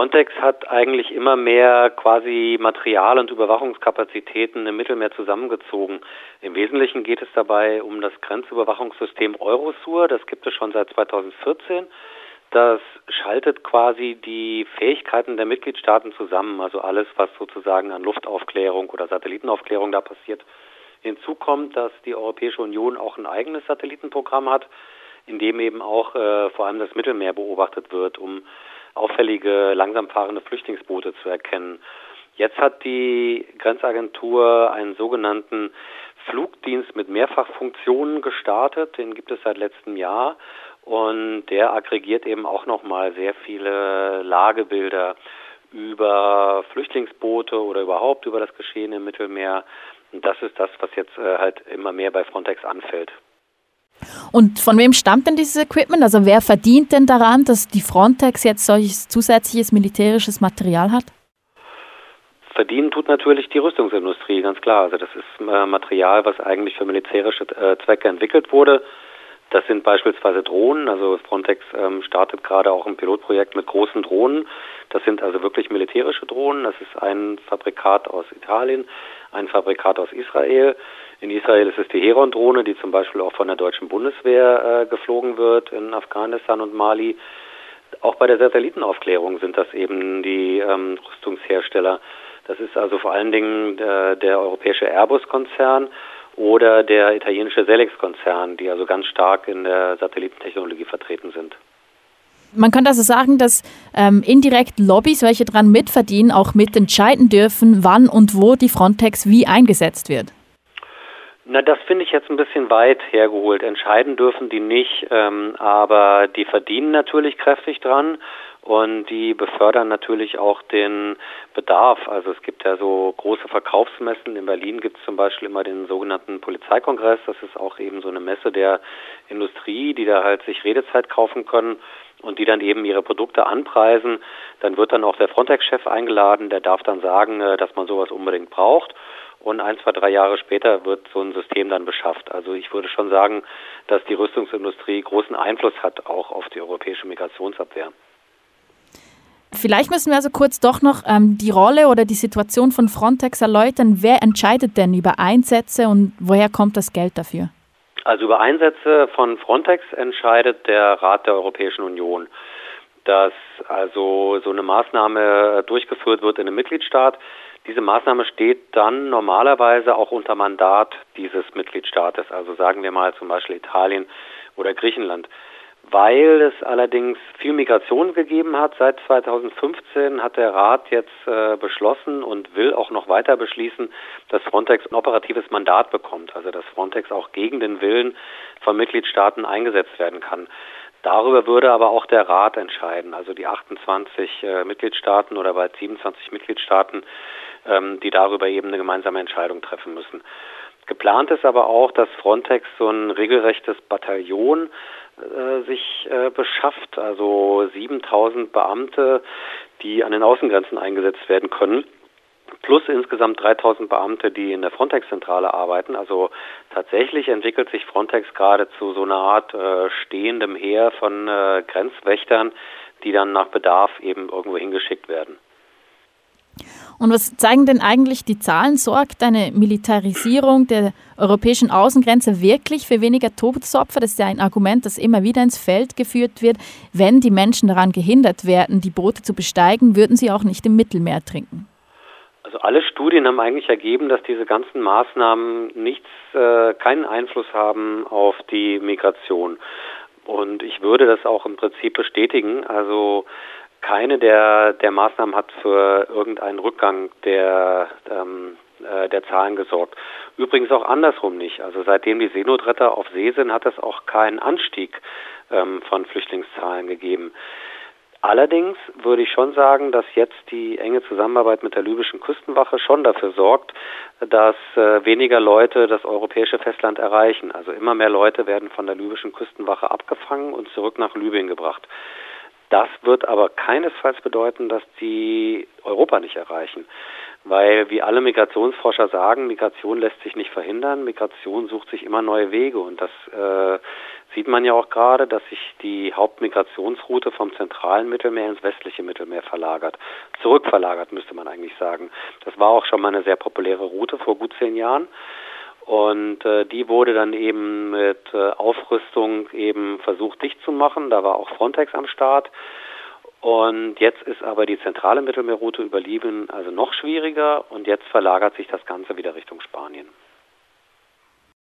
Frontex hat eigentlich immer mehr quasi Material- und Überwachungskapazitäten im Mittelmeer zusammengezogen. Im Wesentlichen geht es dabei um das Grenzüberwachungssystem Eurosur. Das gibt es schon seit 2014. Das schaltet quasi die Fähigkeiten der Mitgliedstaaten zusammen, also alles, was sozusagen an Luftaufklärung oder Satellitenaufklärung da passiert. Hinzu kommt, dass die Europäische Union auch ein eigenes Satellitenprogramm hat, in dem eben auch äh, vor allem das Mittelmeer beobachtet wird, um auffällige, langsam fahrende Flüchtlingsboote zu erkennen. Jetzt hat die Grenzagentur einen sogenannten Flugdienst mit Mehrfachfunktionen gestartet. Den gibt es seit letztem Jahr. Und der aggregiert eben auch nochmal sehr viele Lagebilder über Flüchtlingsboote oder überhaupt über das Geschehen im Mittelmeer. Und das ist das, was jetzt äh, halt immer mehr bei Frontex anfällt. Und von wem stammt denn dieses Equipment? Also wer verdient denn daran, dass die Frontex jetzt solches zusätzliches militärisches Material hat? Verdienen tut natürlich die Rüstungsindustrie, ganz klar. Also das ist äh, Material, was eigentlich für militärische äh, Zwecke entwickelt wurde. Das sind beispielsweise Drohnen. Also Frontex ähm, startet gerade auch ein Pilotprojekt mit großen Drohnen. Das sind also wirklich militärische Drohnen. Das ist ein Fabrikat aus Italien, ein Fabrikat aus Israel. In Israel ist es die Heron-Drohne, die zum Beispiel auch von der deutschen Bundeswehr äh, geflogen wird in Afghanistan und Mali. Auch bei der Satellitenaufklärung sind das eben die ähm, Rüstungshersteller. Das ist also vor allen Dingen der, der europäische Airbus-Konzern oder der italienische Selex-Konzern, die also ganz stark in der Satellitentechnologie vertreten sind. Man kann also sagen, dass ähm, indirekt Lobbys, welche daran mitverdienen, auch mitentscheiden dürfen, wann und wo die Frontex wie eingesetzt wird. Na, das finde ich jetzt ein bisschen weit hergeholt. Entscheiden dürfen die nicht, ähm, aber die verdienen natürlich kräftig dran und die befördern natürlich auch den Bedarf. Also es gibt ja so große Verkaufsmessen. In Berlin gibt es zum Beispiel immer den sogenannten Polizeikongress. Das ist auch eben so eine Messe der Industrie, die da halt sich Redezeit kaufen können und die dann eben ihre Produkte anpreisen. Dann wird dann auch der Frontex-Chef eingeladen, der darf dann sagen, äh, dass man sowas unbedingt braucht und ein, zwei, drei Jahre später wird so ein System dann beschafft. Also ich würde schon sagen, dass die Rüstungsindustrie großen Einfluss hat auch auf die europäische Migrationsabwehr. Vielleicht müssen wir also kurz doch noch ähm, die Rolle oder die Situation von Frontex erläutern. Wer entscheidet denn über Einsätze und woher kommt das Geld dafür? Also über Einsätze von Frontex entscheidet der Rat der Europäischen Union. Dass also so eine Maßnahme durchgeführt wird in einem Mitgliedstaat, diese Maßnahme steht dann normalerweise auch unter Mandat dieses Mitgliedstaates, also sagen wir mal zum Beispiel Italien oder Griechenland. Weil es allerdings viel Migration gegeben hat seit 2015, hat der Rat jetzt äh, beschlossen und will auch noch weiter beschließen, dass Frontex ein operatives Mandat bekommt, also dass Frontex auch gegen den Willen von Mitgliedstaaten eingesetzt werden kann. Darüber würde aber auch der Rat entscheiden, also die 28 äh, Mitgliedstaaten oder bei 27 Mitgliedstaaten ähm, die darüber eben eine gemeinsame Entscheidung treffen müssen. Geplant ist aber auch, dass Frontex so ein regelrechtes Bataillon äh, sich äh, beschafft, also 7000 Beamte, die an den Außengrenzen eingesetzt werden können plus insgesamt 3000 Beamte, die in der Frontex-Zentrale arbeiten. Also tatsächlich entwickelt sich Frontex gerade zu so einer Art äh, stehendem Heer von äh, Grenzwächtern, die dann nach Bedarf eben irgendwo hingeschickt werden. Und was zeigen denn eigentlich die Zahlen? Sorgt eine Militarisierung der europäischen Außengrenze wirklich für weniger Todesopfer? Das ist ja ein Argument, das immer wieder ins Feld geführt wird. Wenn die Menschen daran gehindert werden, die Boote zu besteigen, würden sie auch nicht im Mittelmeer trinken. Also alle Studien haben eigentlich ergeben, dass diese ganzen Maßnahmen nichts, äh, keinen Einfluss haben auf die Migration. Und ich würde das auch im Prinzip bestätigen. Also keine der, der Maßnahmen hat für irgendeinen Rückgang der, ähm, äh, der Zahlen gesorgt. Übrigens auch andersrum nicht. Also seitdem die Seenotretter auf See sind, hat es auch keinen Anstieg ähm, von Flüchtlingszahlen gegeben. Allerdings würde ich schon sagen, dass jetzt die enge Zusammenarbeit mit der libyschen Küstenwache schon dafür sorgt, dass äh, weniger Leute das europäische Festland erreichen. Also immer mehr Leute werden von der libyschen Küstenwache abgefangen und zurück nach Libyen gebracht. Das wird aber keinesfalls bedeuten, dass die Europa nicht erreichen. Weil, wie alle Migrationsforscher sagen, Migration lässt sich nicht verhindern. Migration sucht sich immer neue Wege und das äh, sieht man ja auch gerade, dass sich die Hauptmigrationsroute vom zentralen Mittelmeer ins westliche Mittelmeer verlagert. Zurückverlagert, müsste man eigentlich sagen. Das war auch schon mal eine sehr populäre Route vor gut zehn Jahren. Und äh, die wurde dann eben mit äh, Aufrüstung eben versucht dicht zu machen. Da war auch Frontex am Start. Und jetzt ist aber die zentrale Mittelmeerroute über Libyen also noch schwieriger und jetzt verlagert sich das Ganze wieder Richtung Spanien.